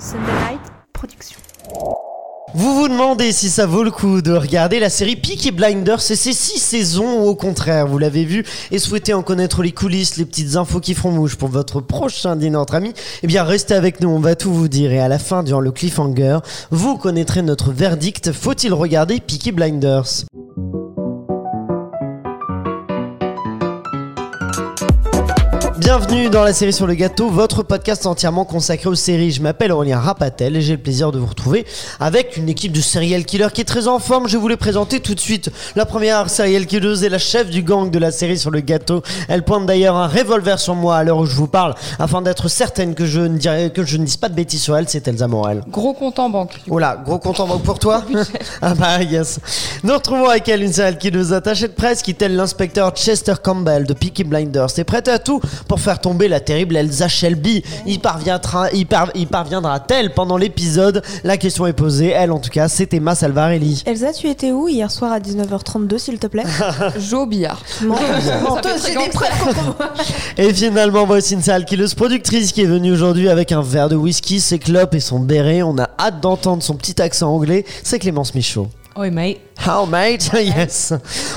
Sunday Night Production. Vous vous demandez si ça vaut le coup de regarder la série Peaky Blinders et ses six saisons ou au contraire, vous l'avez vu et souhaitez en connaître les coulisses, les petites infos qui feront mouche pour votre prochain dîner entre amis, eh bien restez avec nous, on va tout vous dire et à la fin, durant le cliffhanger, vous connaîtrez notre verdict, faut-il regarder Peaky Blinders? Bienvenue dans la série sur le gâteau, votre podcast entièrement consacré aux séries. Je m'appelle Aurélien Rapatel et j'ai le plaisir de vous retrouver avec une équipe de serial killers qui est très en forme. Je vous les présenter tout de suite. La première serial killeuse est la chef du gang de la série sur le gâteau. Elle pointe d'ailleurs un revolver sur moi à l'heure où je vous parle afin d'être certaine que je ne dirai, que je ne dise pas de bêtises sur elle. C'est Elsa Morel. Gros compte en banque. Oh là, gros compte en banque pour toi? Ah bah yes. Nous retrouvons avec elle une serial killeuse attachée de presse qui tel l'inspecteur Chester Campbell de Peaky Blinders. est prête à tout pour faire tomber la terrible Elsa Shelby. Il parviendra, il, par- il parviendra-t-elle pendant l'épisode? La question est posée. Elle, en tout cas, c'est Emma Salvarelli. Elsa, tu étais où hier soir à 19h32, s'il te plaît? Jo Billard. Et finalement, voici une sale killeuse productrice qui est venue aujourd'hui avec un verre de whisky, ses clopes et son béret. On a hâte d'entendre son petit accent anglais. C'est Clémence Michaud. Oi, mate. How mate, yes.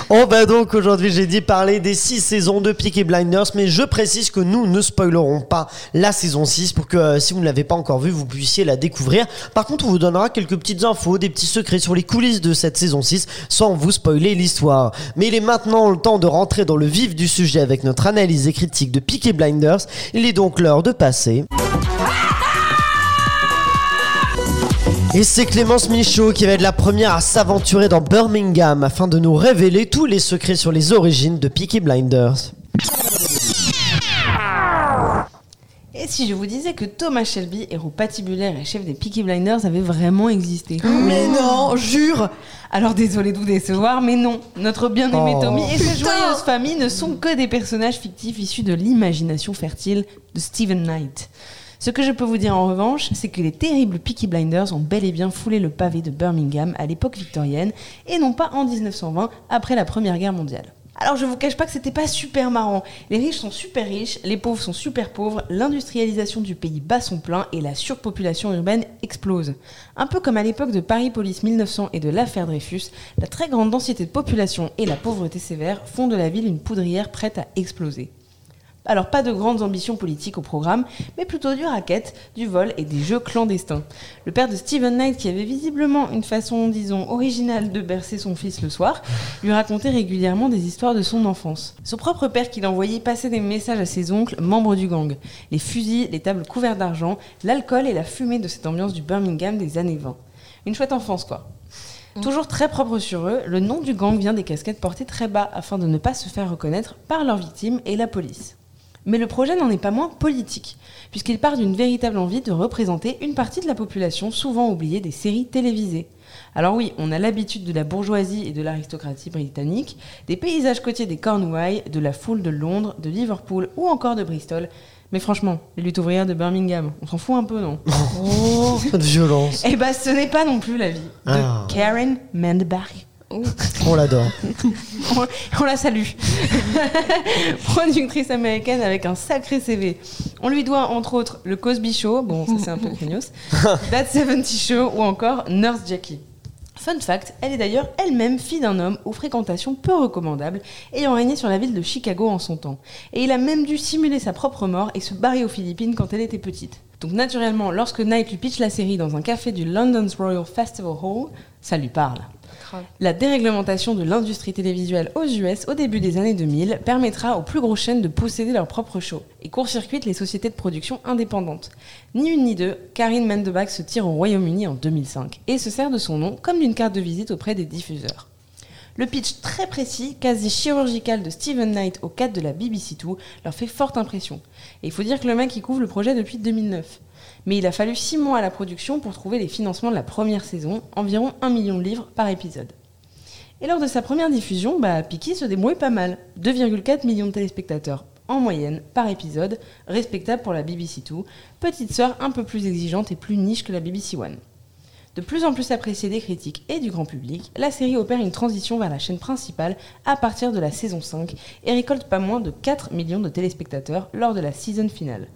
On va donc aujourd'hui, j'ai dit, parler des 6 saisons de Peaky Blinders, mais je précise que nous ne spoilerons pas la saison 6 pour que euh, si vous ne l'avez pas encore vue, vous puissiez la découvrir. Par contre, on vous donnera quelques petites infos, des petits secrets sur les coulisses de cette saison 6 sans vous spoiler l'histoire. Mais il est maintenant le temps de rentrer dans le vif du sujet avec notre analyse et critique de Peaky Blinders. Il est donc l'heure de passer. Et c'est Clémence Michaud qui va être la première à s'aventurer dans Birmingham afin de nous révéler tous les secrets sur les origines de Peaky Blinders. Et si je vous disais que Thomas Shelby, héros patibulaire et chef des Peaky Blinders, avait vraiment existé? Mais non, jure Alors désolé de vous décevoir, mais non. Notre bien-aimé Oh. Tommy et sa joyeuse famille ne sont que des personnages fictifs issus de l'imagination fertile de Stephen Knight. Ce que je peux vous dire en revanche, c'est que les terribles Peaky Blinders ont bel et bien foulé le pavé de Birmingham à l'époque victorienne et non pas en 1920 après la Première Guerre mondiale. Alors je vous cache pas que c'était pas super marrant. Les riches sont super riches, les pauvres sont super pauvres, l'industrialisation du pays bat son plein et la surpopulation urbaine explose. Un peu comme à l'époque de Paris Police 1900 et de l'affaire Dreyfus, la très grande densité de population et la pauvreté sévère font de la ville une poudrière prête à exploser. Alors pas de grandes ambitions politiques au programme, mais plutôt du racket, du vol et des jeux clandestins. Le père de Stephen Knight, qui avait visiblement une façon, disons, originale de bercer son fils le soir, lui racontait régulièrement des histoires de son enfance. Son propre père qui l'envoyait passer des messages à ses oncles, membres du gang. Les fusils, les tables couvertes d'argent, l'alcool et la fumée de cette ambiance du Birmingham des années 20. Une chouette enfance, quoi. Toujours très propre sur eux, le nom du gang vient des casquettes portées très bas afin de ne pas se faire reconnaître par leurs victimes et la police. Mais le projet n'en est pas moins politique, puisqu'il part d'une véritable envie de représenter une partie de la population souvent oubliée des séries télévisées. Alors oui, on a l'habitude de la bourgeoisie et de l'aristocratie britannique, des paysages côtiers des Cornouailles, de la foule de Londres, de Liverpool ou encore de Bristol. Mais franchement, les luttes ouvrières de Birmingham, on s'en fout un peu, non? Oh, de violence. Eh ben, ce n'est pas non plus la vie de Ah. Karen Mandbach. On l'adore. On, on la salue. Productrice américaine avec un sacré CV. On lui doit entre autres le Cosby Show, bon ça c'est un peu craignos, That 70 Show ou encore Nurse Jackie. Fun fact, elle est d'ailleurs elle-même fille d'un homme aux fréquentations peu recommandables, ayant régné sur la ville de Chicago en son temps. Et il a même dû simuler sa propre mort et se barrer aux Philippines quand elle était petite. Donc naturellement, lorsque Knight lui pitch la série dans un café du London's Royal Festival Hall, ça lui parle. La déréglementation de l'industrie télévisuelle aux US au début des années 2000 permettra aux plus grosses chaînes de posséder leur propre show et court-circuite les sociétés de production indépendantes. Ni une ni deux, Karine Mandebach se tire au Royaume-Uni en 2005 et se sert de son nom comme d'une carte de visite auprès des diffuseurs. Le pitch très précis, quasi chirurgical de Stephen Knight au cadre de la BBC Two leur fait forte impression. Et il faut dire que le mec il couvre le projet depuis 2009. Mais il a fallu 6 mois à la production pour trouver les financements de la première saison, environ 1 million de livres par épisode. Et lors de sa première diffusion, bah, Piki se débrouille pas mal. 2,4 millions de téléspectateurs en moyenne par épisode, respectable pour la BBC Two, petite sœur un peu plus exigeante et plus niche que la BBC One. De plus en plus appréciée des critiques et du grand public, la série opère une transition vers la chaîne principale à partir de la saison 5 et récolte pas moins de 4 millions de téléspectateurs lors de la season finale.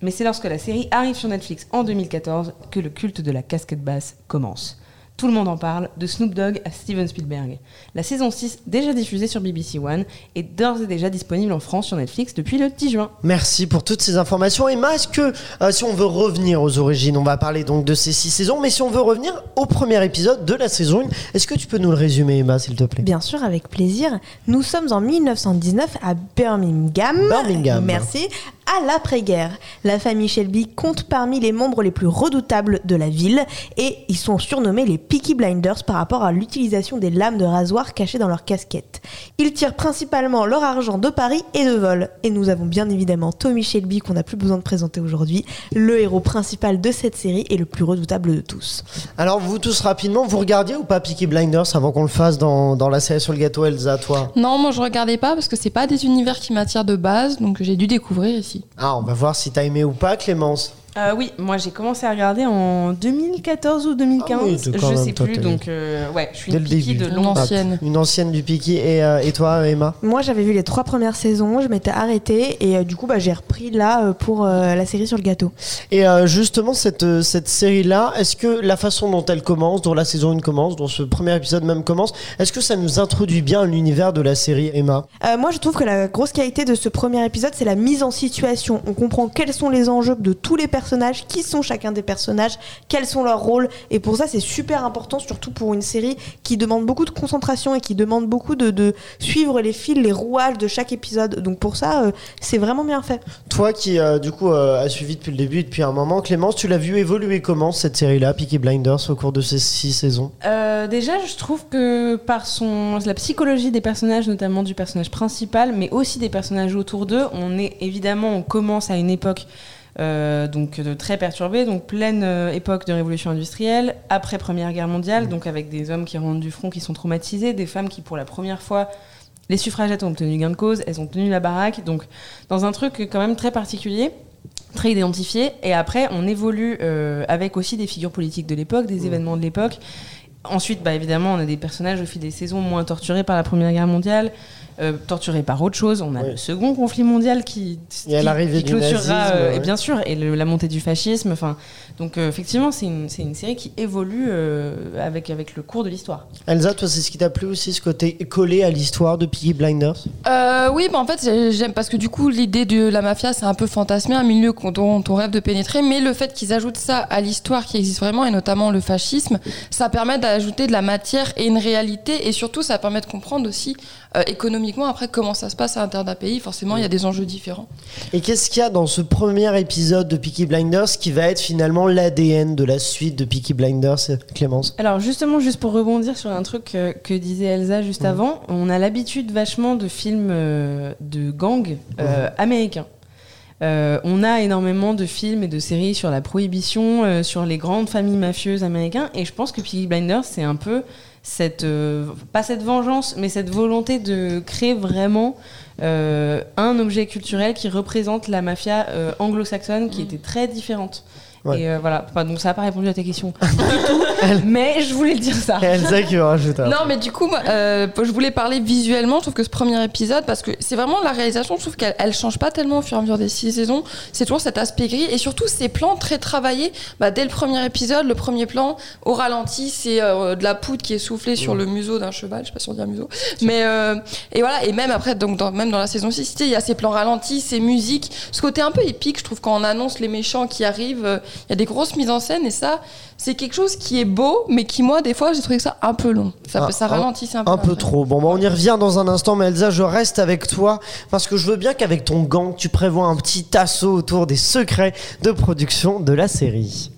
Mais c'est lorsque la série arrive sur Netflix en 2014 que le culte de la casquette basse commence. Tout le monde en parle, de Snoop Dogg à Steven Spielberg. La saison 6, déjà diffusée sur BBC One, est d'ores et déjà disponible en France sur Netflix depuis le 10 juin. Merci pour toutes ces informations. Emma, est-ce que euh, si on veut revenir aux origines, on va parler donc de ces six saisons, mais si on veut revenir au premier épisode de la saison 1, est-ce que tu peux nous le résumer, Emma, s'il te plaît? Bien sûr, avec plaisir. Nous sommes en 1919 à Birmingham. Birmingham. Merci. À l'après-guerre, la famille Shelby compte parmi les membres les plus redoutables de la ville et ils sont surnommés les Peaky Blinders par rapport à l'utilisation des lames de rasoir cachées dans leurs casquettes. Ils tirent principalement leur argent de paris et de vol. Et nous avons bien évidemment Tommy Shelby qu'on n'a plus besoin de présenter aujourd'hui, le héros principal de cette série et le plus redoutable de tous. Alors, vous tous rapidement, vous regardiez ou pas Peaky Blinders avant qu'on le fasse dans, dans la série sur le gâteau, Elsa, toi? Non, moi je regardais pas parce que c'est pas des univers qui m'attirent de base, donc j'ai dû découvrir ici. Ah, on va voir si t'as aimé ou pas, Clémence. Euh, oui, moi j'ai commencé à regarder en 2014 ou 2015, Ah oui, je même, sais plus, donc euh, ouais, je suis Dès une piquée de ancienne. Une ancienne du. Et, euh, et toi, Emma? Moi, j'avais vu les trois premières saisons, je m'étais arrêtée et euh, du coup, bah, j'ai repris là euh, pour euh, la série sur le gâteau. Et euh, justement, cette, euh, cette série-là, est-ce que la façon dont elle commence, dont la saison 1 commence, dont ce premier épisode même commence, est-ce que ça nous introduit bien à l'univers de la série, Emma? Euh, moi, je trouve que la grosse qualité de ce premier épisode, c'est la mise en situation. On comprend quels sont les enjeux de tous les personnages, qui sont chacun des personnages, quels sont leurs rôles. Et pour ça, c'est super important, surtout pour une série qui demande beaucoup de concentration et qui demande beaucoup de, de suivre les fils, les rouages de chaque épisode. Donc pour ça, euh, c'est vraiment bien fait. Toi qui, euh, du coup, euh, as suivi depuis le début, depuis un moment, Clémence, tu l'as vu évoluer comment cette série-là, Peaky Blinders, au cours de ces six saisons? Euh, déjà, je trouve que par son la psychologie des personnages, notamment du personnage principal, mais aussi des personnages autour d'eux, on est évidemment, on commence à une époque donc de très perturbée, donc pleine euh, époque de révolution industrielle, après Première Guerre mondiale, donc avec des hommes qui rentrent du front, qui sont traumatisés, des femmes qui pour la première fois les suffragettes ont obtenu gain de cause, elles ont tenu la baraque, donc dans un truc quand même très particulier très identifié. Et après, on évolue euh, avec aussi des figures politiques de l'époque, des événements de l'époque. Ensuite, bah, évidemment, on a des personnages au fil des saisons moins torturés par la Première Guerre mondiale, euh, torturés par autre chose. On a Oui. le second conflit mondial qui, qui- qui du clôturera, nazisme, euh, ouais. et bien sûr, et le- la montée du fascisme. Enfin, donc euh, effectivement, c'est une, c'est une série qui évolue euh, avec, avec le cours de l'histoire. Elsa, toi, c'est ce qui t'a plu aussi, ce côté collé à l'histoire de Peaky Blinders? Euh, oui, bah en fait, j'ai- j'aime parce que du coup, l'idée de la mafia, c'est un peu fantasmé, un milieu qu'on- dont on rêve de pénétrer, mais le fait qu'ils ajoutent ça à l'histoire qui existe vraiment, et notamment le fascisme, ça permet d'ajouter de la matière et une réalité, et surtout, ça permet de comprendre aussi euh, économiquement après comment ça se passe à l'intérieur d'un pays. Forcément, il y a des enjeux différents. Et qu'est-ce qu'il y a dans ce premier épisode de Peaky Blinders qui va être finalement l'ADN de la suite de Peaky Blinders, Clémence? Alors justement, juste pour rebondir sur un truc euh, que disait Elsa juste avant, on a l'habitude vachement de films euh, de gangs euh, américains. Euh, on a énormément de films et de séries sur la prohibition, euh, sur les grandes familles mafieuses américaines, et je pense que Peaky Blinders, c'est un peu cette, euh, pas cette vengeance, mais cette volonté de créer vraiment un objet culturel qui représente la mafia anglo-saxonne qui était très différente. Ouais. Et euh, voilà, Enfin, donc ça n'a pas répondu à ta question mais je voulais dire ça. Elsa qui va rajouter un Non, mais du coup, moi, euh, je voulais parler visuellement. Je trouve que ce premier épisode, parce que c'est vraiment la réalisation, je trouve qu'elle elle change pas tellement au fur et à mesure des six saisons. C'est toujours cet aspect gris et surtout ces plans très travaillés. Bah, dès le premier épisode, le premier plan au ralenti, c'est euh, de la poudre qui est soufflée sur le museau d'un cheval. Je sais pas si on dit un museau, mais euh, et voilà. Et même après, donc dans, même dans la saison 6, tu sais, il y a ces plans ralentis, ces musiques, ce côté un peu épique. Je trouve quand on annonce les méchants qui arrivent, euh, y a des grosses mises en scène et ça, c'est quelque chose qui est beau, mais qui moi, des fois, j'ai trouvé que ça un peu long. Ça, Ah, ça un- ralentissait un peu. Un peu trop. Bon, bah, on y revient dans un instant, mais Elsa, je reste avec toi parce que je veux bien qu'avec ton gang, tu prévois un petit assaut autour des secrets de production de la série.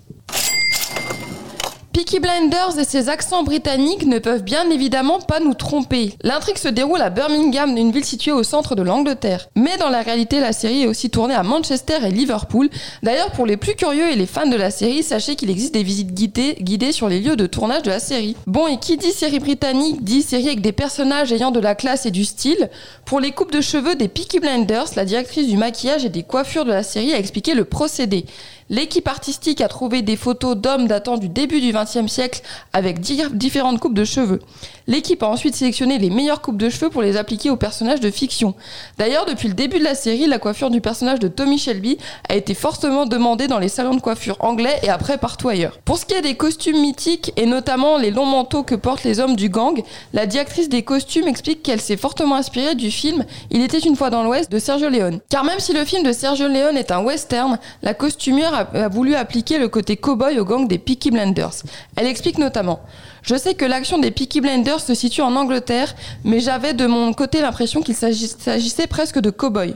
Peaky Blinders et ses accents britanniques ne peuvent bien évidemment pas nous tromper. L'intrigue se déroule à Birmingham, une ville située au centre de l'Angleterre. Mais dans la réalité, la série est aussi tournée à Manchester et Liverpool. D'ailleurs, pour les plus curieux et les fans de la série, sachez qu'il existe des visites guidées, sur les lieux de tournage de la série. Bon, et qui dit série britannique dit série avec des personnages ayant de la classe et du style. Pour les coupes de cheveux des Peaky Blinders, la directrice du maquillage et des coiffures de la série a expliqué le procédé. L'équipe artistique a trouvé des photos d'hommes datant du début du XXe siècle avec di- différentes coupes de cheveux. L'équipe a ensuite sélectionné les meilleures coupes de cheveux pour les appliquer aux personnages de fiction. D'ailleurs, depuis le début de la série, la coiffure du personnage de Tommy Shelby a été fortement demandée dans les salons de coiffure anglais et après partout ailleurs. Pour ce qui est des costumes mythiques et notamment les longs manteaux que portent les hommes du gang, la directrice des costumes explique qu'elle s'est fortement inspirée du film Il était une fois dans l'Ouest de Sergio Leone. Car même si le film de Sergio Leone est un western, la costumière a voulu appliquer le côté cow-boy au gang des Peaky Blinders. Elle explique notamment je sais que l'action des Peaky Blinders se situe en Angleterre, mais j'avais de mon côté l'impression qu'il s'agis- s'agissait presque de cow-boys.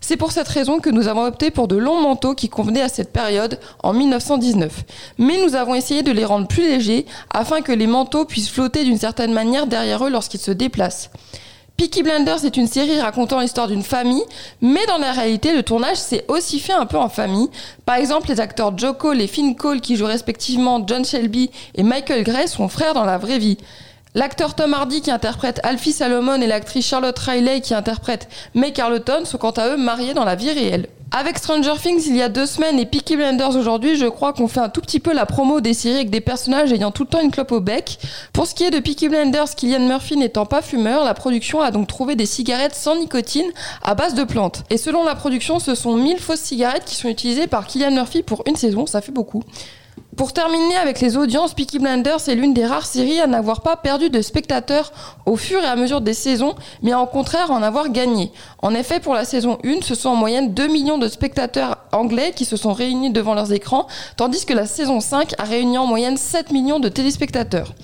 C'est pour cette raison que nous avons opté pour de longs manteaux qui convenaient à cette période en 1919. Mais nous avons essayé de les rendre plus légers afin que les manteaux puissent flotter d'une certaine manière derrière eux lorsqu'ils se déplacent. Peaky Blinders est une série racontant l'histoire d'une famille, mais dans la réalité, le tournage s'est aussi fait un peu en famille. Par exemple, les acteurs Joe Cole et Finn Cole, qui jouent respectivement John Shelby et Michael Gray, sont frères dans la vraie vie. L'acteur Tom Hardy qui interprète Alfie Salomon et l'actrice Charlotte Riley qui interprète May Carleton sont quant à eux mariés dans la vie réelle. Avec Stranger Things il y a deux semaines et Peaky Blinders aujourd'hui, je crois qu'on fait un tout petit peu la promo des séries avec des personnages ayant tout le temps une clope au bec. Pour ce qui est de Peaky Blinders, Killian Murphy n'étant pas fumeur, la production a donc trouvé des cigarettes sans nicotine à base de plantes. Et selon la production, ce sont 1000 fausses cigarettes qui sont utilisées par Killian Murphy pour une saison, ça fait beaucoup. Pour terminer avec les audiences, Peaky Blinders est l'une des rares séries à n'avoir pas perdu de spectateurs au fur et à mesure des saisons, mais en contraire en avoir gagné. En effet, pour la saison 1, ce sont en moyenne 2 millions de spectateurs anglais qui se sont réunis devant leurs écrans, tandis que la saison 5 a réuni en moyenne 7 millions de téléspectateurs.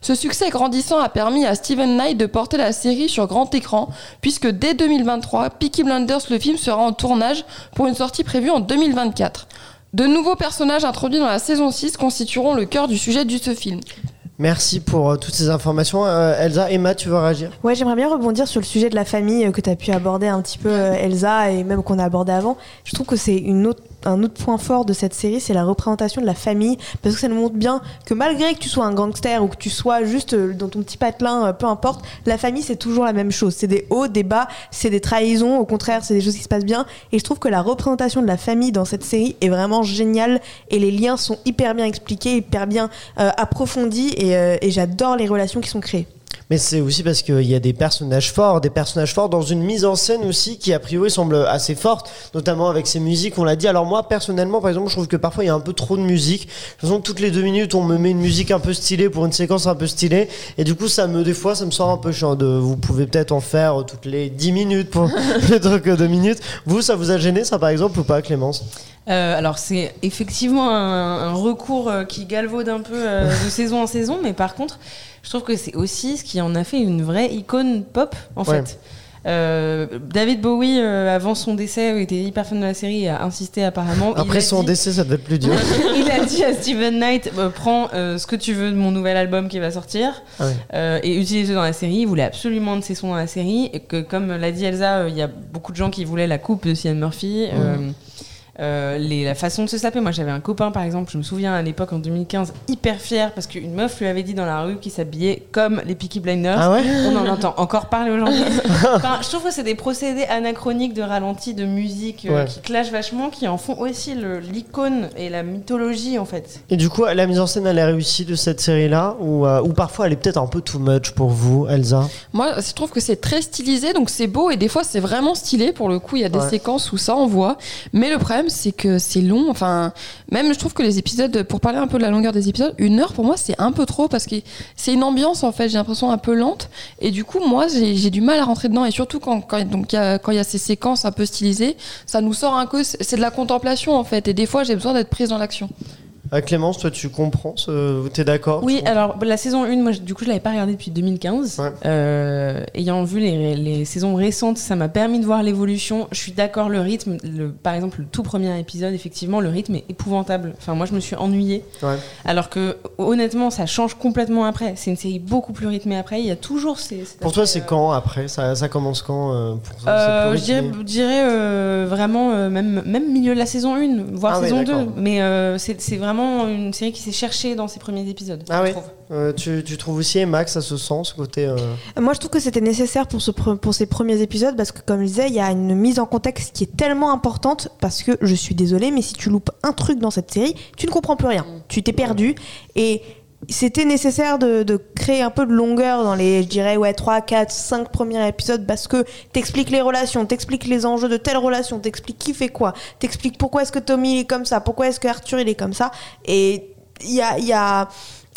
Ce succès grandissant a permis à Steven Knight de porter la série sur grand écran, puisque dès 2023, Peaky Blinders le film sera en tournage pour une sortie prévue en 2024. De nouveaux personnages introduits dans la saison 6 constitueront le cœur du sujet de ce film. Merci pour euh, toutes ces informations. Euh, Elsa, Emma, tu veux réagir? Ouais, j'aimerais bien rebondir sur le sujet de la famille euh, que tu as pu aborder un petit peu, euh, Elsa, et même qu'on a abordé avant. Je trouve que c'est une autre un autre point fort de cette série, c'est la représentation de la famille, parce que ça nous montre bien que malgré que tu sois un gangster ou que tu sois juste euh, dans ton petit patelin, euh, peu importe, la famille c'est toujours la même chose. C'est des hauts, des bas, c'est des trahisons, au contraire, c'est des choses qui se passent bien. Et je trouve que la représentation de la famille dans cette série est vraiment géniale et les liens sont hyper bien expliqués, hyper bien euh, approfondis et, et j'adore les relations qui sont créées. Mais c'est aussi parce qu'il y a des personnages forts, des personnages forts dans une mise en scène aussi qui a priori semble assez forte, notamment avec ces musiques, on l'a dit. Alors moi personnellement, par exemple, je trouve que parfois il y a un peu trop de musique. De toute façon, toutes les deux minutes, on me met une musique un peu stylée pour une séquence un peu stylée, et du coup, ça me, des fois, ça me sort un peu chiant. De, vous pouvez peut-être en faire toutes les 10 minutes pour plutôt que 2 minutes. Vous, ça vous a gêné ça par exemple ou pas, Clémence? Euh, alors c'est effectivement un, un recours euh, qui galvaude un peu euh, de saison en saison, mais par contre, je trouve que c'est aussi ce qui en a fait une vraie icône pop en Ouais. fait. Euh, David Bowie, euh, avant son décès, était hyper fan de la série et a insisté apparemment. Après son dit- décès, ça devait être plus dur. il a dit à Steven Knight euh, prends euh, ce que tu veux de mon nouvel album qui va sortir Ah ouais. et utilise-le dans la série. Il voulait absolument de ses sons dans la série et que, comme l'a dit Elsa, il y a beaucoup de gens qui voulaient la coupe de Cillian Murphy. Euh, les, la façon de se saper. Moi, j'avais un copain, par exemple, je me souviens à l'époque en 2015, hyper fier parce qu'une meuf lui avait dit dans la rue qu'il s'habillait comme les Peaky Blinders. Ah ouais On en entend encore parler aujourd'hui. Enfin, je trouve que c'est des procédés anachroniques de ralenti, de musique euh, Ouais. qui clashent vachement, qui en font aussi l'icône et la mythologie en fait. Et du coup, la mise en scène, elle est réussie de cette série-là ou, euh, ou parfois elle est peut-être un peu too much pour vous, Elsa? Moi, je trouve que c'est très stylisé, donc c'est beau et des fois c'est vraiment stylé. Pour le coup, il y a des Ouais. séquences où ça envoie. Mais le problème, c'est que c'est long. Enfin, même je trouve que les épisodes, pour parler un peu de la longueur des épisodes, une heure pour moi c'est un peu trop parce que c'est une ambiance en fait. J'ai l'impression un peu lente et du coup moi j'ai du mal à rentrer dedans et surtout quand quand donc il y a, quand il y a ces séquences un peu stylisées, ça nous sort un peu. C'est de la contemplation en fait et des fois j'ai besoin d'être prise dans l'action. Euh, Clémence, toi tu comprends ce... T'es d'accord Oui, alors la saison 1, moi du coup je l'avais pas regardée depuis 2015. Ouais. Euh, ayant vu les, les saisons récentes, ça m'a permis de voir l'évolution. Je suis d'accord, le rythme, le, par exemple le tout premier épisode, effectivement, le rythme est épouvantable. Enfin, moi je me suis ennuyée. Ouais. Alors que honnêtement, ça change complètement après. C'est une série beaucoup plus rythmée après. Il y a toujours ces. cet Pour toi, c'est euh, quand après? Ça, ça commence quand euh, pour Euh, je dirais, euh, vraiment euh, même, même milieu de la saison 1, voire Ah ouais, saison 2. d'accord. Mais euh, c'est vraiment vraiment une série qui s'est cherchée dans ses premiers épisodes. Ah je oui. trouve. Euh, tu, tu trouves aussi, Max, à ce sens, ce côté. euh, Moi, je trouve que c'était nécessaire pour, ce pour ces premiers épisodes parce que, comme je disais, il y a une mise en contexte qui est tellement importante parce que je suis désolée, mais si tu loupes un truc dans cette série, tu ne comprends plus rien. Tu t'es perdu et c'était nécessaire de, de créer un peu de longueur dans les, je dirais, ouais, 3, 4, 5 premiers épisodes parce que t'expliques les relations, t'expliques les enjeux de telle relation, t'expliques qui fait quoi, t'expliques pourquoi est-ce que Tommy il est comme ça, pourquoi est-ce que Arthur il est comme ça. Et il y a. il Y a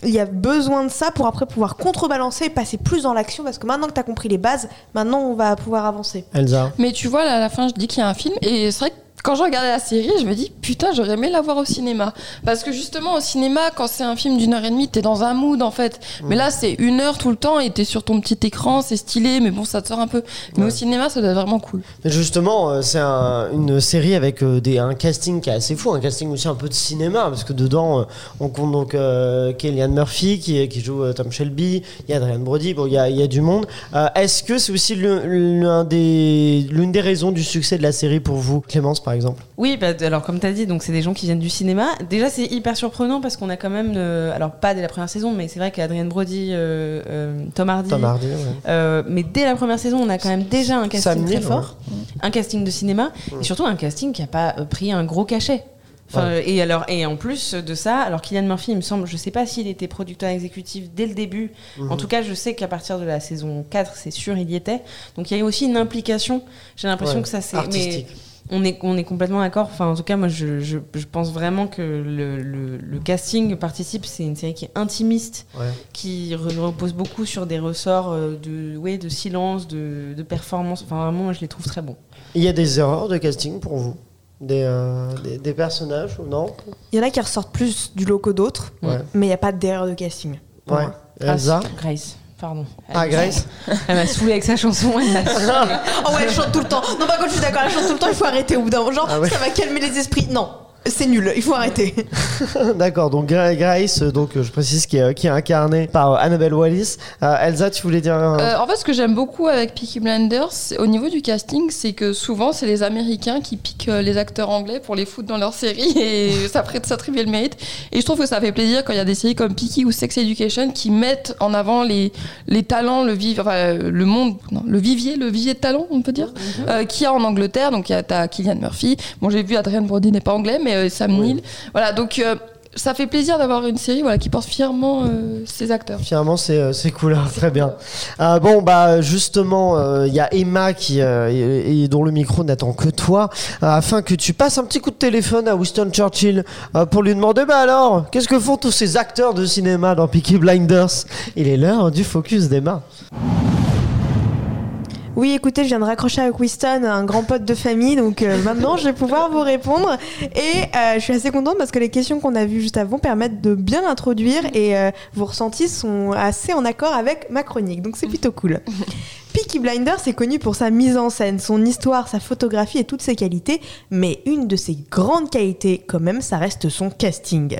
il y a besoin de ça pour après pouvoir contrebalancer et passer plus dans l'action parce que maintenant que tu as compris les bases, maintenant on va pouvoir avancer. Elsa. Mais tu vois, là, à la fin, je dis qu'il y a un film, et c'est vrai que quand je regardais la série, je me dis putain, j'aurais aimé la voir au cinéma. Parce que justement, au cinéma, quand c'est un film d'une heure et demie, t'es dans un mood en fait. Mais là, c'est une heure tout le temps et t'es sur ton petit écran, c'est stylé, mais bon, ça te sort un peu. Mais au cinéma, ça doit être vraiment cool. Mais justement, euh, c'est un- une série avec euh, des, un casting qui est assez fou, un casting aussi un peu de cinéma, parce que dedans, euh, on compte donc euh, Kellyanne Murphy qui, qui joue euh, Tom Shelby, il y a Adrian Brody, bon, il y a, il y a du monde. Euh, Est-ce que c'est aussi des- l'une des raisons du succès de la série pour vous, Clémence par exemple Oui, bah, alors comme tu as dit, donc c'est des gens qui viennent du cinéma. Déjà, c'est hyper surprenant parce qu'on a quand même, euh, alors pas dès la première saison, mais c'est vrai qu'Adrien Brody, euh, euh, Tom Hardy, Tom Hardy, ouais. mais dès la première saison, on a quand même déjà un casting Sam très fort, un casting de cinéma, et surtout un casting qui a pas pris un gros cachet. Enfin, et alors et en plus de ça, alors Kylian Murphy, il me semble, je sais pas s'il était producteur exécutif dès le début. Mhm. En tout cas, je sais qu'à partir de la saison 4, c'est sûr, il y était. Donc il y a eu aussi une implication. J'ai l'impression Ouais, que ça mais artistique. On est, on est complètement d'accord. Enfin, en tout cas, moi, je, je, je pense vraiment que le, le, le casting participe. C'est une série qui est intimiste, Ouais. qui re- repose beaucoup sur des ressorts euh, de, ouais, de silence, de, de performance. Enfin, vraiment, moi, je les trouve très bons. Il y a des erreurs de casting pour vous? Des, euh, des, des personnages ou non? Il y en a qui ressortent plus du lot que d'autres, Ouais. mais il n'y a pas d'erreur de casting. Ouais. Elsa? Grace, pardon. Ah, Grace Elle m'a saoulée avec sa chanson. Elle. Oh ouais, elle chante tout le temps. Non, par contre, je suis d'accord, elle chante tout le temps, il faut arrêter au bout d'un moment. Genre, Ah ouais. ça va calmer les esprits. Non, c'est nul, il faut arrêter. D'accord, donc Gra- Grace, euh, donc euh, je précise qui est, qui est incarnée par euh, Annabelle Wallis. Euh, Elsa, tu voulais dire un- Euh, en fait, ce que j'aime beaucoup avec Peaky Blinders, au niveau du casting, c'est que souvent, c'est les Américains qui piquent euh, les acteurs anglais pour les foutre dans leur série et ça prête trivial le mérite. Et je trouve que ça fait plaisir quand il y a des séries comme Peaky ou Sex Education qui mettent en avant les, les talents, le, viv- enfin, euh, le monde, non, le vivier, le vivier de talents, on peut dire, euh, qu'il y a en Angleterre. Donc, il y a t'as Killian Murphy. Bon, j'ai vu Adrian Brody n'est pas anglais, mais euh, Sam Neill. Voilà, donc. euh, ça fait plaisir d'avoir une série voilà, qui porte fièrement euh, ses acteurs. Finalement, c'est euh, c'est cool, hein, très bien. Euh, bon, bah justement, euh, il y a Emma qui euh, et, et dont le micro n'attend que toi, euh, afin que tu passes un petit coup de téléphone à Winston Churchill euh, pour lui demander, bah alors, qu'est-ce que font tous ces acteurs de cinéma dans Peaky Blinders? Il est l'heure du focus d'Emma. Oui, écoutez, je viens de raccrocher avec Winston, un grand pote de famille, donc euh, maintenant je vais pouvoir vous répondre. Et euh, je suis assez contente parce que les questions qu'on a vues juste avant permettent de bien introduire et euh, vos ressentis sont assez en accord avec ma chronique, donc c'est plutôt cool. Peaky Blinders est connu pour sa mise en scène, son histoire, sa photographie et toutes ses qualités, mais une de ses grandes qualités, quand même, ça reste son casting.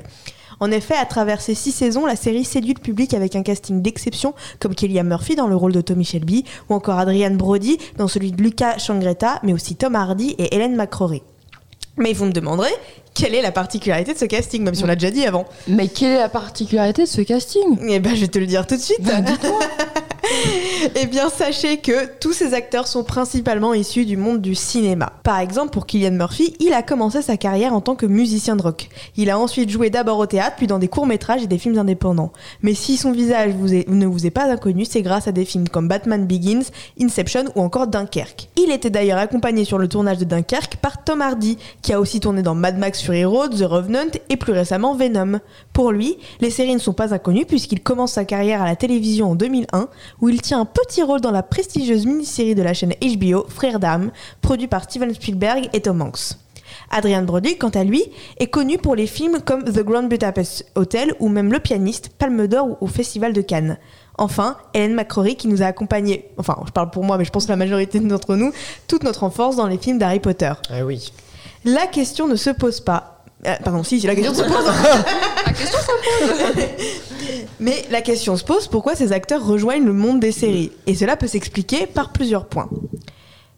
En effet, à travers ces six saisons, la série séduit le public avec un casting d'exception, comme Kelly Murphy dans le rôle de Tommy Shelby, ou encore Adrian Brody dans celui de Lucas Changretta, mais aussi Tom Hardy et Helen McCrory. Mais vous me demanderez, quelle est la particularité de ce casting, même si on l'a déjà dit avant? Mais quelle est la particularité de ce casting? Eh ben, je vais te le dire tout de suite. Bah, Eh bien, sachez que tous ces acteurs sont principalement issus du monde du cinéma. Par exemple, pour Killian Murphy, il a commencé sa carrière en tant que musicien de rock. Il a ensuite joué d'abord au théâtre, puis dans des courts-métrages et des films indépendants. Mais si son visage ne vous est pas inconnu, c'est grâce à des films comme Batman Begins, Inception ou encore Dunkerque. Il était d'ailleurs accompagné sur le tournage de Dunkerque par Tom Hardy, qui a aussi tourné dans Mad Max Fury Road, The Revenant et plus récemment Venom. Pour lui, les séries ne sont pas inconnues puisqu'il commence sa carrière à la télévision en 2001, où il tient un petit rôle dans la prestigieuse mini-série de la chaîne HBO, Frères d'âme, produit par Steven Spielberg et Tom Hanks. Adrian Brody, quant à lui, est connu pour les films comme The Grand Budapest Hotel ou même Le Pianiste, Palme d'Or ou au Festival de Cannes. Enfin, Helen McCrory qui nous a accompagnés, enfin je parle pour moi mais je pense que la majorité d'entre nous, toute notre enfance dans les films d'Harry Potter. Ah oui. La question ne se pose pas. Euh, pardon, si, si, la question se pose. La question Mais la question se pose pourquoi ces acteurs rejoignent le monde des séries? Et cela peut s'expliquer par plusieurs points.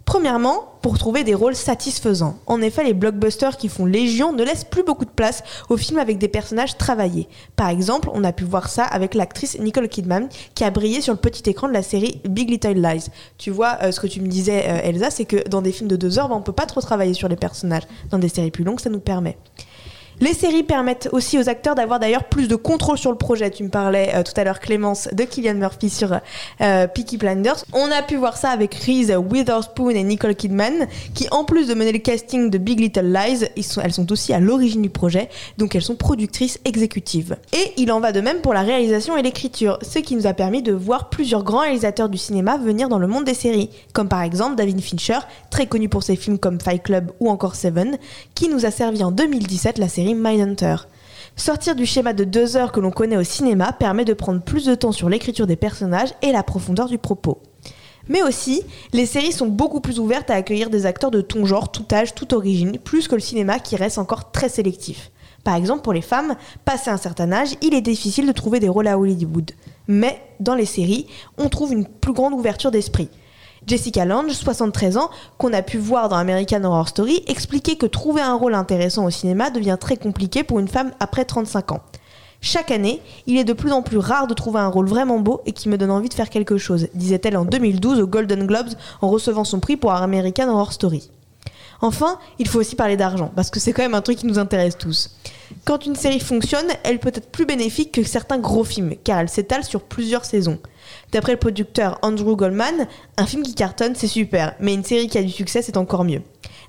Premièrement, pour trouver des rôles satisfaisants. En effet, les blockbusters qui font légion ne laissent plus beaucoup de place aux films avec des personnages travaillés. Par exemple, on a pu voir ça avec l'actrice Nicole Kidman qui a brillé sur le petit écran de la série Big Little Lies. Tu vois, euh, ce que tu me disais, euh, Elsa, c'est que dans des films de deux heures, bah, on peut pas trop travailler sur les personnages. Dans des séries plus longues, ça nous permet. Les séries permettent aussi aux acteurs d'avoir d'ailleurs plus de contrôle sur le projet. Tu me parlais euh, tout à l'heure, Clémence, de Killian Murphy sur euh, Peaky Blinders. On a pu voir ça avec Reese Witherspoon et Nicole Kidman, qui en plus de mener le casting de Big Little Lies, elles sont aussi à l'origine du projet, donc elles sont productrices exécutives. Et il en va de même pour la réalisation et l'écriture, ce qui nous a permis de voir plusieurs grands réalisateurs du cinéma venir dans le monde des séries, comme par exemple David Fincher, très connu pour ses films comme Fight Club ou encore Seven, qui nous a servi en 2017 la série Mindhunter. Sortir du schéma de deux heures que l'on connaît au cinéma permet de prendre plus de temps sur l'écriture des personnages et la profondeur du propos. Mais aussi, les séries sont beaucoup plus ouvertes à accueillir des acteurs de ton genre, tout âge, toute origine, plus que le cinéma qui reste encore très sélectif. Par exemple, pour les femmes, passé un certain âge, il est difficile de trouver des rôles à Hollywood. Mais dans les séries, on trouve une plus grande ouverture d'esprit. Jessica Lange, 73 ans, qu'on a pu voir dans American Horror Story, expliquait que trouver un rôle intéressant au cinéma devient très compliqué pour une femme après 35 ans. Chaque année, il est de plus en plus rare de trouver un rôle vraiment beau et qui me donne envie de faire quelque chose, disait-elle en 2012 aux Golden Globes en recevant son prix pour American Horror Story. Enfin, il faut aussi parler d'argent, parce que c'est quand même un truc qui nous intéresse tous. Quand une série fonctionne, elle peut être plus bénéfique que certains gros films, car elle s'étale sur plusieurs saisons. D'après le producteur Andrew Goldman, un film qui cartonne, c'est super, mais une série qui a du succès, c'est encore mieux.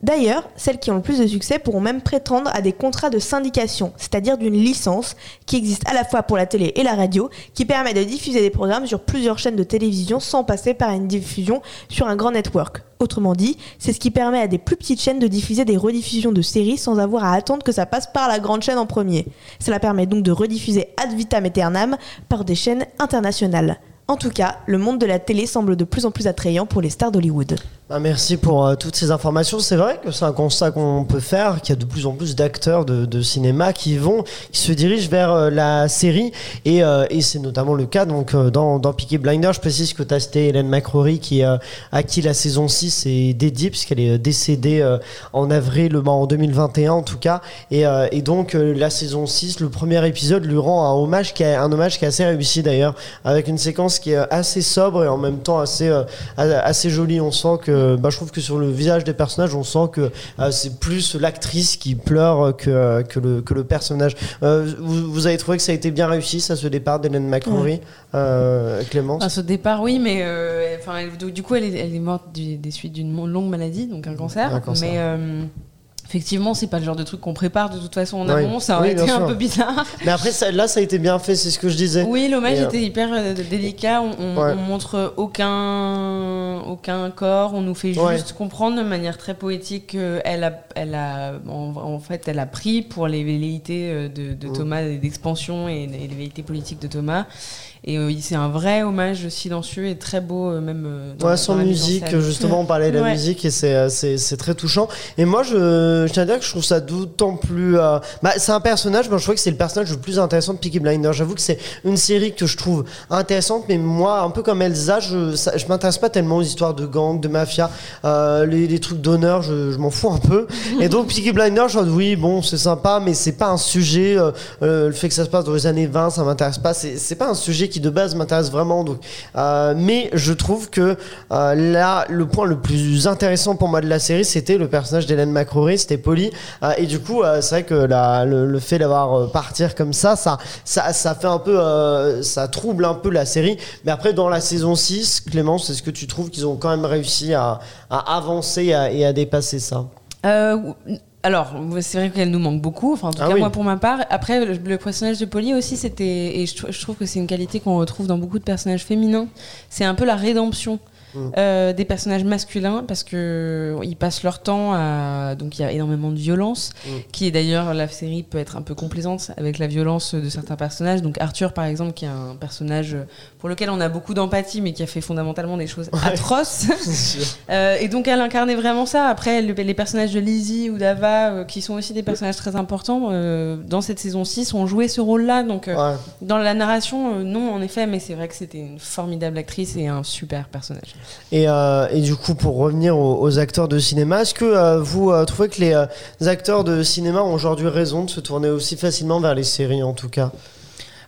D'ailleurs, celles qui ont le plus de succès pourront même prétendre à des contrats de syndication, c'est-à-dire d'une licence qui existe à la fois pour la télé et la radio, qui permet de diffuser des programmes sur plusieurs chaînes de télévision sans passer par une diffusion sur un grand network. Autrement dit, c'est ce qui permet à des plus petites chaînes de diffuser des rediffusions de séries sans avoir à attendre que ça passe par la grande chaîne en premier. Cela permet donc de rediffuser ad vitam aeternam par des chaînes internationales. En tout cas, le monde de la télé semble de plus en plus attrayant pour les stars d'Hollywood. Ah, merci pour euh, toutes ces informations. C'est vrai que c'est un constat qu'on peut faire, qu'il y a de plus en plus d'acteurs de, cinéma qui vont, qui se dirigent vers euh, la série. Et, euh, et c'est notamment le cas donc, dans, dans Peaky Blinders. Je précise que tu as cité Hélène McRory qui, à qui la saison 6 est dédiée, puisqu'elle est décédée en avril, en 2021 en tout cas. Et, et donc la saison 6, le premier épisode lui rend un hommage qui est, un hommage qui est assez réussi d'ailleurs, avec une séquence qui est assez sobre et en même temps assez, assez jolie. On sent que bah, je trouve que sur le visage des personnages, on sent que euh, c'est plus l'actrice qui pleure que, que, le, que le personnage. Euh, vous, vous avez trouvé que ça a été bien réussi, ça, ce départ d'Hélène McCrory, euh, Clémence? À ce départ, oui, mais euh, enfin, elle- du, coup, elle est, elle est morte du- des suites d'une longue maladie, donc un cancer. Un cancer. Mais euh, effectivement, c'est pas le genre de truc qu'on prépare de toute façon en Oui. amont. Ça aurait Oui, été un sûr. peu bizarre. Mais après, ça, là, ça a été bien fait, c'est ce que je disais. Oui, l'hommage euh, était hyper euh, délicat. On, on- Ouais. on montre aucun, aucun corps. On nous fait juste Ouais. comprendre de manière très poétique qu'elle a, elle a, en, en fait, elle a pris pour les velléités euh, de, de Mm. Thomas, d'expansion et, et les velléités politiques de Thomas. Et euh, c'est un vrai hommage silencieux et très beau, euh, même euh, dans, Ouais, dans sans mise en musique, justement, on parlait de la Ouais. musique et c'est, euh, c'est, c'est très touchant. Et moi, je, je tiens à dire que je trouve ça d'autant plus. euh, Bah, c'est un personnage, moi je trouve que c'est le personnage le plus intéressant de Peaky Blinders. J'avoue que c'est une série que je trouve intéressante, mais moi, un peu comme Elsa, je, ça- je m'intéresse pas tellement aux histoires de gang, de mafia, euh, les, les trucs d'honneur, je, je m'en fous un peu. Et donc, Peaky Blinders, je dis, oui, bon, c'est sympa, mais c'est pas un sujet. euh, euh, le fait que ça se passe dans les années 20, ça m'intéresse pas. C'est, c'est pas un sujet de base m'intéresse vraiment. Donc, euh, mais je trouve que euh, là, le point le plus intéressant pour moi de la série, c'était le personnage d'Hélène McRory, c'était Polly. Euh, et du coup, c'est vrai que la- le, fait d'avoir partir comme ça, ça, ça, ça fait un peu, ça trouble un peu la série. Mais après, dans la saison 6, Clémence, est-ce que tu trouves qu'ils ont quand même réussi à, avancer et à, dépasser ça? Alors, c'est vrai qu'elle nous manque beaucoup. Enfin, en tout Ah cas, oui. moi, pour ma part. Après, le, le personnage de Polly aussi, c'était. Et je trouve que c'est une qualité qu'on retrouve dans beaucoup de personnages féminins. C'est un peu la rédemption. Euh, des personnages masculins parce que ils passent leur temps à donc il y a énormément de violence Mm. qui est d'ailleurs la série peut être un peu complaisante avec la violence de certains personnages donc Arthur par exemple qui est un personnage pour lequel on a beaucoup d'empathie mais qui a fait fondamentalement des choses atroces euh, et donc elle incarnait vraiment ça. Après, le- les personnages de Lizzie ou d'Ava, euh, qui sont aussi des personnages très importants, euh, dans cette saison 6, ont joué ce rôle-là. Donc euh, Ouais. dans la narration, euh, non, en effet, mais c'est vrai que c'était une formidable actrice et un super personnage. Et, euh, et du coup, pour revenir aux, acteurs de cinéma, est-ce que euh, vous euh, trouvez que les acteurs de cinéma ont aujourd'hui raison de se tourner aussi facilement vers les séries, en tout cas?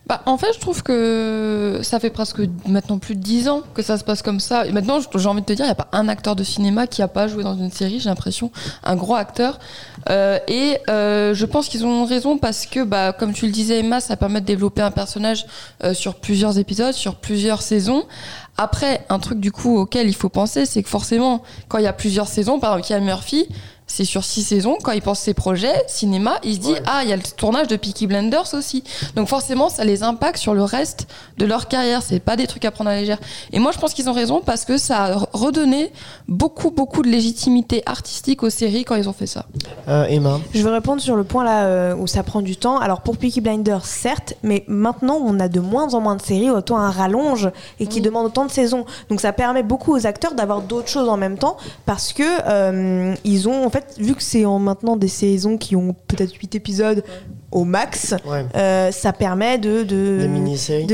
Bah, en fait, je trouve que ça fait presque maintenant plus de 10 ans que ça se passe comme ça. Et maintenant, j'ai envie de te dire, il n'y a pas un acteur de cinéma qui a pas joué dans une série, j'ai l'impression, un gros acteur. Euh, et euh, je pense qu'ils ont raison parce que, bah, comme tu le disais, Emma, ça permet de développer un personnage euh, sur plusieurs épisodes, sur plusieurs saisons. Après, un truc du coup auquel il faut penser, c'est que forcément, quand il y a plusieurs saisons, par exemple, Kian Murphy, c'est sur six saisons. Quand il pense ses projets cinéma, il se dit Ouais. ah il y a le tournage de Peaky Blinders aussi. Donc forcément ça les impacte sur le reste de leur carrière. C'est pas des trucs à prendre à la légère. Et moi je pense qu'ils ont raison parce que ça a redonné beaucoup beaucoup de légitimité artistique aux séries quand ils ont fait ça. Euh, Emma Je veux répondre sur le point là euh, où ça prend du temps. Alors pour Peaky Blinders, certes, mais maintenant on a de moins en moins de séries, autant un rallonge et qui Oui. demande autant de saisons. Donc ça permet beaucoup aux acteurs d'avoir d'autres choses en même temps parce que euh, ils ont fait vu que c'est en maintenant des saisons qui ont peut-être 8 épisodes au max, Ouais. euh, ça permet de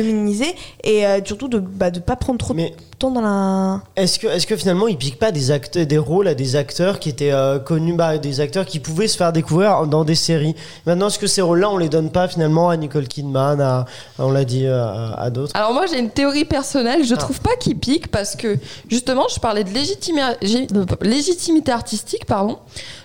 minimiser et euh, surtout de bah, de pas prendre trop Mais de temps dans la Est-ce que, est que finalement ils piquent pas des, acteurs, des rôles à des acteurs qui étaient euh, connus, bah, des acteurs qui pouvaient se faire découvrir dans des séries? Maintenant, est-ce que ces rôles-là, on les donne pas finalement à Nicole Kidman, à, on l'a dit, euh, à, à d'autres? Alors moi j'ai une théorie personnelle, je Ah. trouve pas qu'il pique parce que justement je parlais de légitimité artistique, pardon.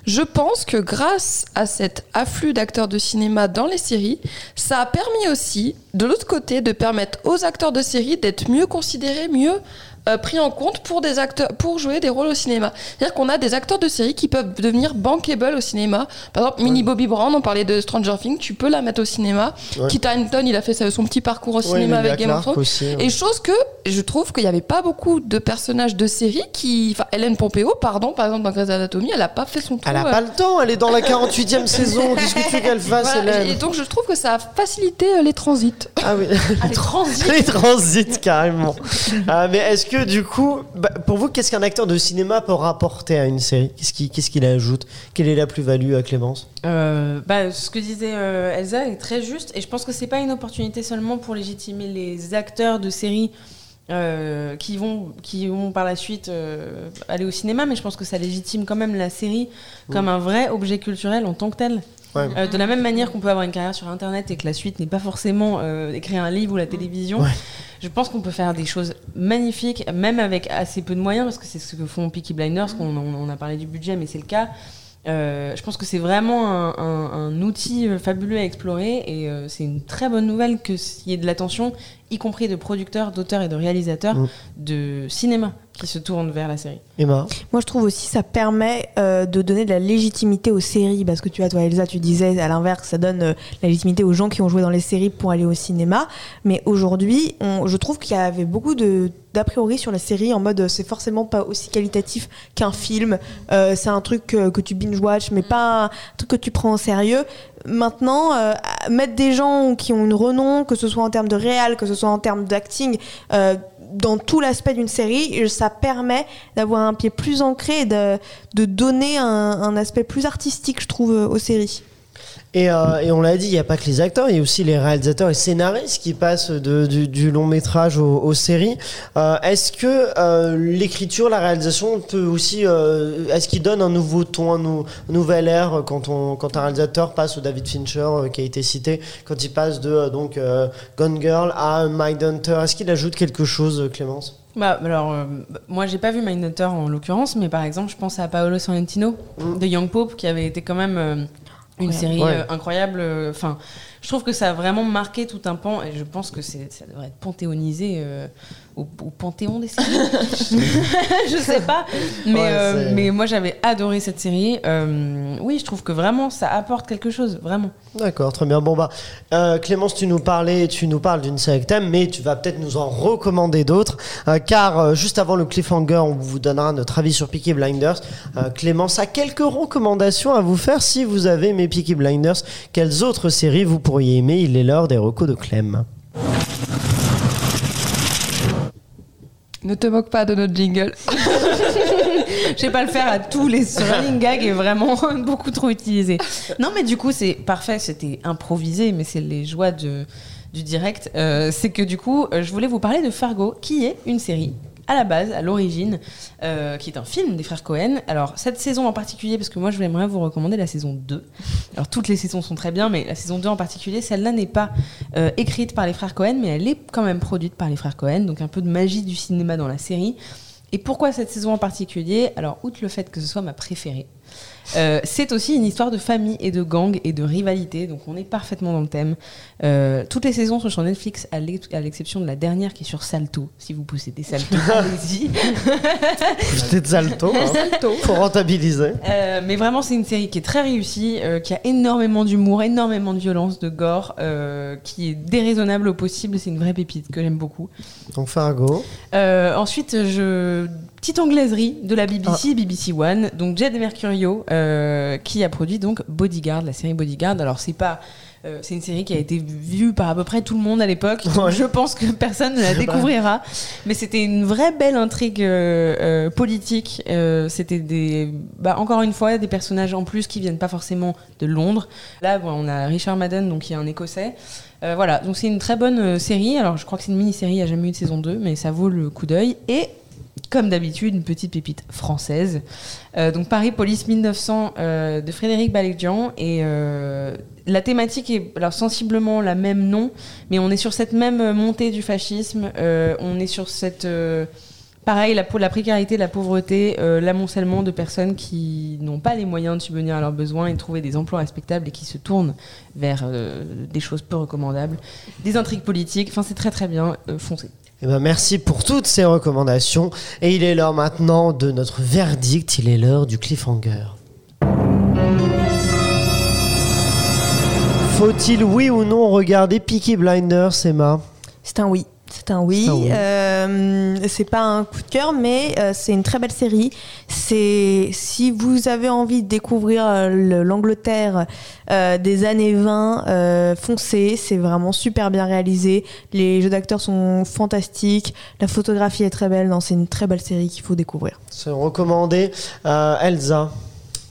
Je pense que grâce à cet afflux d'acteurs de cinéma dans les séries, ça a permis aussi, de l'autre côté, de permettre aux acteurs de séries d'être mieux considérés, mieux euh, pris en compte pour des acteurs, pour jouer des rôles au cinéma. C'est-à-dire qu'on a des acteurs de séries qui peuvent devenir bankable au cinéma. Par exemple, Minnie Bobby Brown, on parlait de Stranger Things, tu peux la mettre au cinéma. Ouais. Kit Harington, il a fait son petit parcours au cinéma avec Game of Thrones. Et chose que je trouve qu'il n'y avait pas beaucoup de personnages de série qui. Enfin, Hélène Pompeo, pardon, par exemple, dans Grey's Anatomy, elle n'a pas fait son tour. Elle a euh, pas le temps, elle est dans la 48e saison. Qu'est-ce que tu veux qu'elle fasse, voilà, Hélène et donc je trouve que ça a facilité euh, les transits. Ah oui, Les transits. les transits carrément. Ah, mais est-ce que du coup, bah, pour vous, qu'est-ce qu'un acteur de cinéma peut rapporter à une série Qu'est-ce qu'il ajoute Quelle est la plus-value à Clémence Euh, bah, ce que disait euh, Elsa est très juste et je pense que c'est pas une opportunité seulement pour légitimer les acteurs de séries euh, qui vont qui vont par la suite euh, aller au cinéma, mais je pense que ça légitime quand même la série comme un vrai objet culturel en tant que tel. Ouais. Euh, de la même manière qu'on peut avoir une carrière sur Internet et que la suite n'est pas forcément écrire un livre ou la télévision, Ouais. je pense qu'on peut faire des choses magnifiques, même avec assez peu de moyens, parce que c'est ce que font Peaky Blinders, qu'on on, a parlé du budget, mais c'est le cas. Euh, je pense que c'est vraiment un, un- un outil fabuleux à explorer et euh, c'est une très bonne nouvelle que s'il y ait de l'attention, y compris de producteurs, d'auteurs et de réalisateurs Mm. de cinéma qui se tournent vers la série. Emma Moi, je trouve aussi ça permet euh, de donner de la légitimité aux séries parce que tu vois, toi, Elsa, tu disais à l'inverse, ça donne euh, la légitimité aux gens qui ont joué dans les séries pour aller au cinéma. Mais aujourd'hui, je trouve qu'il y avait beaucoup de d'a priori sur la série en mode euh, c'est forcément pas aussi qualitatif qu'un film. Euh, c'est un truc que tu binge watch, mais pas un truc que tu prends au sérieux. Maintenant, euh, mettre des gens qui ont une renom, que ce soit en termes de réal, que ce soit en termes d'acting. euh, dans tout l'aspect d'une série, ça permet d'avoir un pied plus ancré et de, donner un, aspect plus artistique, je trouve, aux séries. Et, euh, et on l'a dit, il n'y a pas que les acteurs, il y a aussi les réalisateurs et scénaristes qui passent de- du, du long métrage aux, aux séries. Euh, est-ce que euh, l'écriture, la réalisation peut aussi, est-ce qu'il donne un nouveau ton, un nou- nouvel air quand, on, quand un réalisateur passe au David Fincher qui a été cité, quand il passe de donc Gone Girl à Mindhunter, est-ce qu'il ajoute quelque chose, Clémence? Bah, alors, euh, moi, j'ai pas vu Mindhunter en l'occurrence, mais par exemple, je pense à Paolo Sorrentino Mm. de Young Pope, qui avait été quand même euh, une Ouais. série Ouais. euh, incroyable. euh, Enfin, je trouve que ça a vraiment marqué tout un pan, et je pense que c'est, ça devrait être panthéonisé euh, au, au panthéon des séries. je sais pas, mais, Ouais, euh, mais moi, j'avais adoré cette série. Euh, oui, je trouve que vraiment, ça apporte quelque chose, vraiment. D'accord, très bien. Bon bah, euh, Clémence, tu nous parlais, tu nous parles d'une série que t'aimes, mais tu vas peut-être nous en recommander d'autres, car juste avant le cliffhanger, on vous donnera notre avis sur Peaky Blinders. Clémence a quelques recommandations à vous faire si vous avez aimé Peaky Blinders. Quelles autres séries vous pourriez aimer? Il est l'heure des recos de Clem. Ne te moque pas de notre jingle. Je vais pas le faire à tous les running gags est vraiment beaucoup trop utilisé. Non, mais du coup, c'est parfait. C'était improvisé, mais c'est les joies de, du direct. Euh, c'est que du coup, euh, je voulais vous parler de Fargo, qui est une série à la base, à l'origine, euh, qui est un film des frères Cohen. Alors, cette saison en particulier, parce que moi, je voudrais vous recommander la saison 2. Alors, toutes les saisons sont très bien, mais la saison 2 en particulier, celle-là n'est pas euh, écrite par les frères Cohen, mais elle est quand même produite par les frères Cohen. Donc, un peu de magie du cinéma dans la série. Et pourquoi cette saison en particulier? Alors, outre le fait que ce soit ma préférée, euh, c'est aussi une histoire de famille et de gang et de rivalité, donc on est parfaitement dans le thème. Euh, toutes les saisons sont sur Netflix, à l'exception de la dernière qui est sur Salto. Si vous possédez Salto, allez-y. Peut-être Salto, hein, Salto, pour rentabiliser. Euh, mais vraiment, c'est une série qui est très réussie, qui a énormément d'humour, énormément de violence, de gore, qui est déraisonnable au possible. C'est une vraie pépite que j'aime beaucoup. Donc Fargo. Ensuite, je petite anglaiserie de la BBC, ah. BBC One. Donc Jed Mercurio, euh, qui a produit donc Bodyguard, la série Bodyguard. Alors c'est pas euh, c'est une série qui a été vue par à peu près tout le monde à l'époque. Je pense que personne ne la découvrira. Mais c'était une vraie belle intrigue euh, politique. c'était des, bah, encore une fois, des personnages en plus qui viennent pas forcément de Londres. Là, on a Richard Madden, donc qui est un Écossais. voilà, donc c'est une très bonne série. Alors, je crois que c'est une mini-série, il n'y a jamais eu de saison 2, mais ça vaut le coup d'œil. Et comme d'habitude, une petite pépite française. Euh, donc Paris Police 1900 euh, de Frédéric Balégian. Et euh, la thématique est alors, sensiblement la même, non, mais on est sur cette même montée du fascisme. on est sur cette. pareil, la, la précarité, la pauvreté, l'amoncellement de personnes qui n'ont pas les moyens de subvenir à leurs besoins et de trouver des emplois respectables et qui se tournent vers des choses peu recommandables, des intrigues politiques. Enfin, c'est très très bien. foncé. Eh ben merci pour toutes ces recommandations. Et il est l'heure maintenant de notre verdict, il est l'heure du cliffhanger. Faut-il oui ou non regarder Peaky Blinders, Emma? C'est un oui. C'est un oui. Euh, c'est pas un coup de cœur, mais euh, c'est une très belle série. C'est si vous avez envie de découvrir euh, l'Angleterre des années 20, foncez. C'est vraiment super bien réalisé. Les jeux d'acteurs sont fantastiques. La photographie est très belle. C'est une très belle série qu'il faut découvrir. C'est recommandé. Elsa.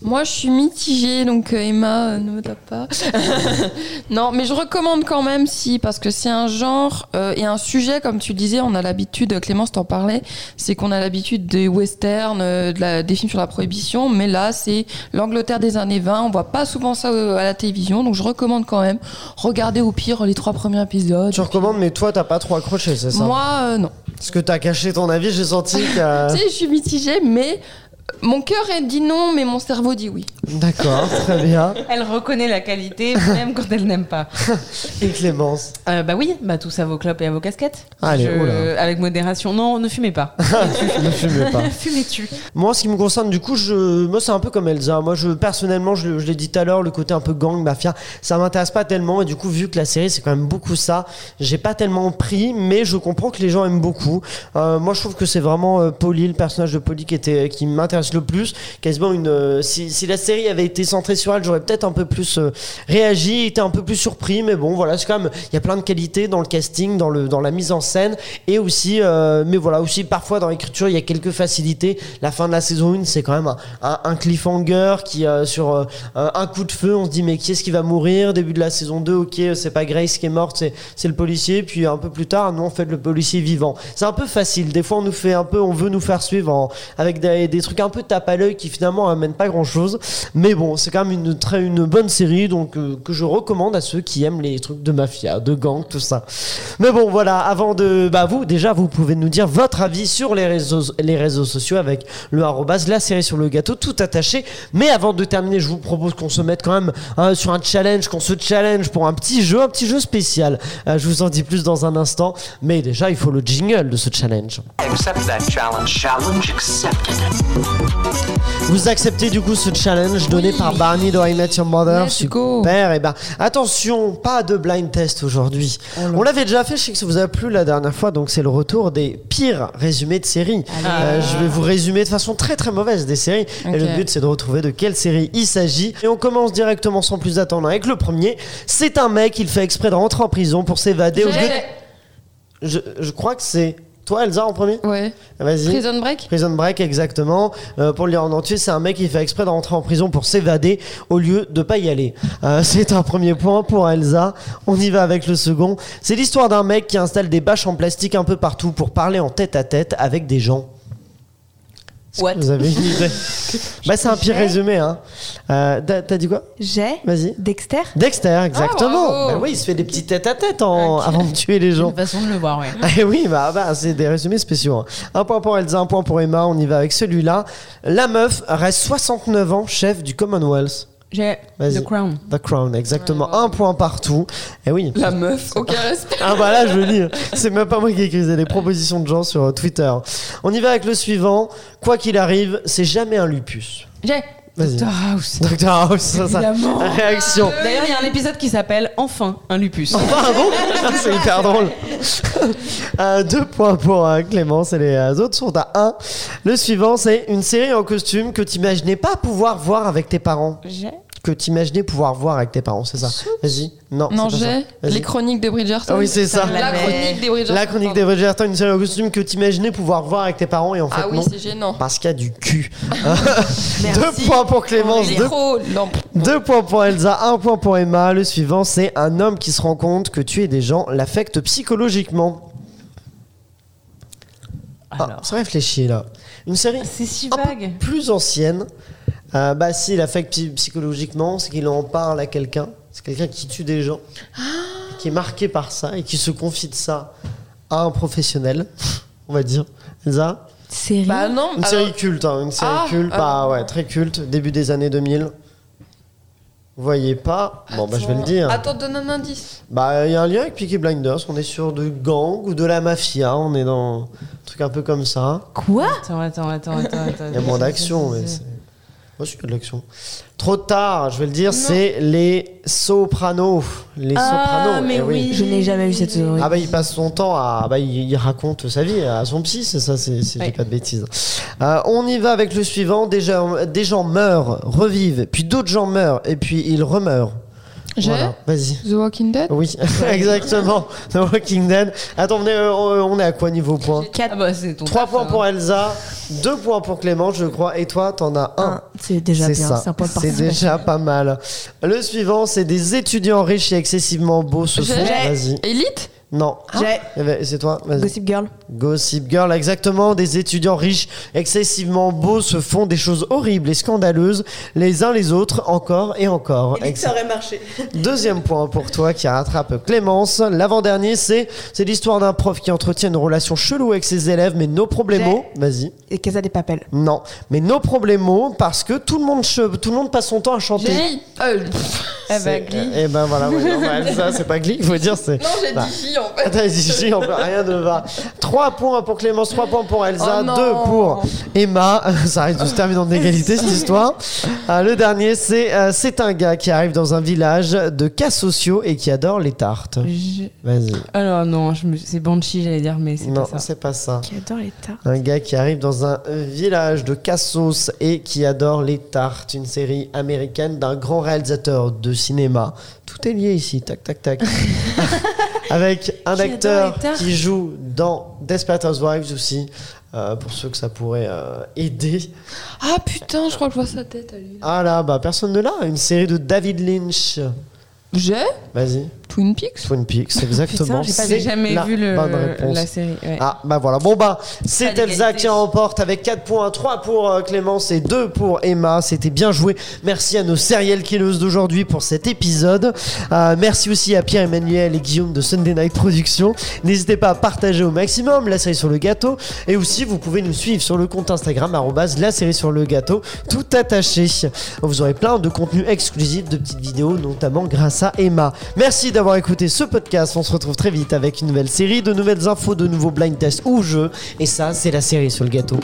Moi, je suis mitigée, donc euh, Emma, euh, ne me tape pas. non, mais je recommande quand même, si, parce que c'est un genre euh, et un sujet, comme tu disais, on a l'habitude, Clémence t'en parlait, c'est qu'on a l'habitude des westerns, de des films sur la prohibition, mais là, c'est l'Angleterre des années 20, on voit pas souvent ça à la télévision, donc je recommande quand même. Regardez au pire les trois premiers épisodes. Tu recommandes, mais toi, t'as pas trop accroché, c'est ça? Moi, non. Parce que t'as caché ton avis, j'ai senti que. tu sais, je suis mitigée, mais mon cœur dit non, mais mon cerveau dit oui. D'accord, très bien. Elle reconnaît la qualité, même quand elle n'aime pas. Et Clémence? Euh, Bah oui, bah tout ça à vos clopes et à vos casquettes. Allez, Avec modération. Non, ne fumez pas. ne fumez pas. Fumez-tu. Moi, ce qui me concerne, du coup, je... moi, c'est un peu comme Elsa. Moi, je, personnellement, je, l'ai dit tout à l'heure, le côté un peu gang, mafia, ça m'intéresse pas tellement. Et du coup, vu que la série, c'est quand même beaucoup ça, j'ai pas tellement pris, mais je comprends que les gens aiment beaucoup. Euh, moi, je trouve que c'est vraiment euh, Polly, le personnage de Polly qui, était, qui m'intéresse le plus. Quasiment une. Euh, si, si, la série avait été centrée sur elle, j'aurais peut-être un peu plus euh, réagi, été un peu plus surpris. Mais bon, voilà, c'est quand même. Il y a plein de qualités dans le casting, dans, le, dans la mise en scène. Et aussi, euh, mais voilà, aussi parfois dans l'écriture, il y a quelques facilités. La fin de la saison 1, c'est quand même un, un, cliffhanger qui, sur un coup de feu, on se dit, mais qui est-ce qui va mourir? Début de la saison 2, ok, c'est pas Grace qui est morte, c'est le policier. Puis un peu plus tard, nous, on fait le policier vivant. C'est un peu facile. Des fois, on nous fait un peu, on veut nous faire suivre avec des, des trucs un peu tape à l'œil qui finalement amène pas grand chose. Mais bon, c'est quand même une, très, une bonne série donc euh, que je recommande à ceux qui aiment les trucs de mafia, de gang, tout ça. Mais bon, voilà, avant de. Bah, vous, déjà, vous pouvez nous dire votre avis sur les réseaux, les réseaux sociaux avec le arrobas, la série sur le gâteau, tout attaché. Mais avant de terminer, je vous propose qu'on se mette quand même hein, sur un challenge, qu'on se challenge pour un petit jeu, un petit jeu spécial. Euh, je vous en dis plus dans un instant. Mais déjà, il faut le jingle de ce challenge. Accept that challenge. Challenge accepted. Vous acceptez du coup ce challenge donné par Barney de I Met Your Mother Super. Et eh ben attention, pas de blind test aujourd'hui. Oh On l'avait déjà fait, je sais que ça vous a plu la dernière fois, donc c'est le retour des pires résumés de séries. Euh, je vais vous résumer de façon très très mauvaise des séries. Et le but c'est de retrouver de quelle série il s'agit. Et on commence directement sans plus attendre avec le premier. C'est un mec, il fait exprès de rentrer en prison pour s'évader au lieu. Je, je crois que c'est Toi, Elsa, en premier Ouais. Vas-y. Prison Break Prison Break, exactement. Euh, pour le lire en entier, c'est un mec qui fait exprès de rentrer en prison pour s'évader au lieu de pas y aller. Euh, c'est un premier point pour Elsa. On y va avec le second. C'est l'histoire d'un mec qui installe des bâches en plastique un peu partout pour parler en tête à tête avec des gens. What? Vous avez une idée Bah, c'est un pire résumé, hein. Euh, t'as dit quoi? J'ai Vas-y. Dexter Dexter, exactement. bravo. bah oui, il se fait des petits tête à tête en... avant de tuer les gens. Une façon de le voir, ouais. Eh oui, bah, bah, c'est des résumés spéciaux. hein. Un point pour Elsa, un point pour Emma. On y va avec celui-là. La meuf reste 69 ans chef du Commonwealth. J'ai. The Crown. The Crown, exactement. Ouais, un point partout. Et oui. La meuf, aucun respect. Ah bah là, je veux dire, c'est même pas moi qui ai écrit, des propositions de gens sur euh, Twitter. On y va avec le suivant. Quoi qu'il arrive, c'est jamais un lupus. J'ai. Dr House. Dr House, ça, ça. Réaction. D'ailleurs, il y a un épisode qui s'appelle Enfin un lupus. Ah bon? C'est hyper drôle. Euh, deux points pour euh, Clémence et les euh, autres sont à un. Le suivant, c'est une série en costume que t'imaginais pas pouvoir voir avec tes parents. J'ai Que t'imaginais pouvoir voir avec tes parents, c'est ça Vas-y. Non, Non, c'est pas ça. j'ai les chroniques des Bridgerton. Ah oui, c'est ça. La chronique des Bridgerton. La chronique des Bridgerton, une série en costume que t'imaginais pouvoir voir avec tes parents et en fait Ah oui, non. c'est gênant. Parce qu'il y a du cul. deux points pour Clémence, deux, deux points pour Elsa, un point pour Emma. Le suivant, c'est un homme qui se rend compte que tuer des gens l'affecte psychologiquement. Ah, Alors. ça réfléchit là. Une série C'est si un peu vague. plus ancienne. Euh, bah si, il affecte psy- psychologiquement, c'est qu'il en parle à quelqu'un. C'est quelqu'un qui tue des gens, qui est marqué par ça et qui se confie de ça à un professionnel, on va dire. Elsa Série Bah non. Une alors- série culte, hein, une série Ah, culte, ah. bah ouais, très culte, début des années 2000. Vous voyez pas Bon bah je vais le dire. Attends, donne un indice. Bah il y a un lien avec Peaky Blinders, on est sur de gang ou de la mafia, on est dans un truc un peu comme ça. Quoi? Attends, attends, attends, attends, attends. Il y a moins d'action, mais il a de l'action. Trop tard, je vais le dire, c'est les Sopranos. Les Ah, Sopranos. mais eh oui. Je n'ai jamais vu cette série. Ah bah il passe son temps à bah il, il raconte sa vie à son psy c'est ça c'est si je dis Ouais. pas de bêtises. Euh, on y va avec le suivant des gens, des gens meurent revivent puis d'autres gens meurent et puis ils remeurent. J'ai Voilà, vas-y. The Walking Dead. Oui exactement. The Walking Dead. Attends on est, euh, on est à quoi niveau point Ah bah, c'est ton 3 taf, points hein. pour Elsa, 2 points pour Clément je crois et toi t'en as un. Un, C'est déjà bien. ça, C'est un point de c'est participation. déjà pas mal. Le suivant, c'est des étudiants riches et excessivement beaux se J'ai- font. Vas-y. Elite Non. J'ai Eh ben, c'est toi. Gossip Girl. Gossip Girl, exactement. Des étudiants riches, excessivement beaux, se font des choses horribles et scandaleuses, les uns les autres, encore et encore. Ex- aurait marché. Deuxième point pour toi qui rattrape Clémence. L'avant-dernier, c'est c'est l'histoire d'un prof qui entretient une relation chelou avec ses élèves, mais nos problèmes. Vas-y. Et Casa des Papel. Non, mais nos problèmes parce que tout le monde tout le monde passe son temps à chanter. J'ai. Euh, Eh ben, Glee. Eh ben voilà, ouais, non, bah, ça c'est pas Glee, il faut dire. Non, j'ai Bah. dit J en fait. Dit si, on peut- rien ne va. 3 points pour Clémence, 3 points pour Elsa, Oh non. 2 pour Emma. Ça risque de se terminer en égalité cette histoire. Euh, le dernier, c'est euh, c'est un gars qui arrive dans un village de cas sociaux et qui adore les tartes. Je- Vas-y. Alors non, je me- c'est Banshee, j'allais dire, mais c'est Non, pas ça. c'est pas ça. Qui adore les tartes. Un gars qui arrive dans un euh, village de Cassos et qui adore les tartes, une série américaine d'un grand réalisateur de cinéma. Tout est lié ici, tac tac tac. Avec un acteur qui joue dans Desperate Housewives aussi, euh, pour ceux que ça pourrait euh, aider. Ah putain, je crois que je vois sa tête à lui. Ah là, bah personne ne l'a, une série de David Lynch. J'ai? Vas-y, Twin Peaks. Twin Peaks, exactement. Putain, j'ai jamais la vu le, la série. ouais. Ah bah voilà, bon bah c'est Elsa qui remporte avec 4 points, 3 pour euh, Clémence et 2 pour Emma, c'était bien joué. Merci à nos serial killers d'aujourd'hui pour cet épisode. Euh, merci aussi à Pierre-Emmanuel et Guillaume de Sunday Night Productions. N'hésitez pas à partager au maximum la série sur le gâteau et aussi vous pouvez nous suivre sur le compte Instagram la série sur le gâteau tout attaché. Vous aurez plein de contenus exclusifs, de petites vidéos notamment grâce à Emma. Merci d'avoir écouté ce podcast. On se retrouve très vite avec une nouvelle série, de nouvelles infos, de nouveaux blind tests ou jeux. Et ça, c'est la série sur le gâteau.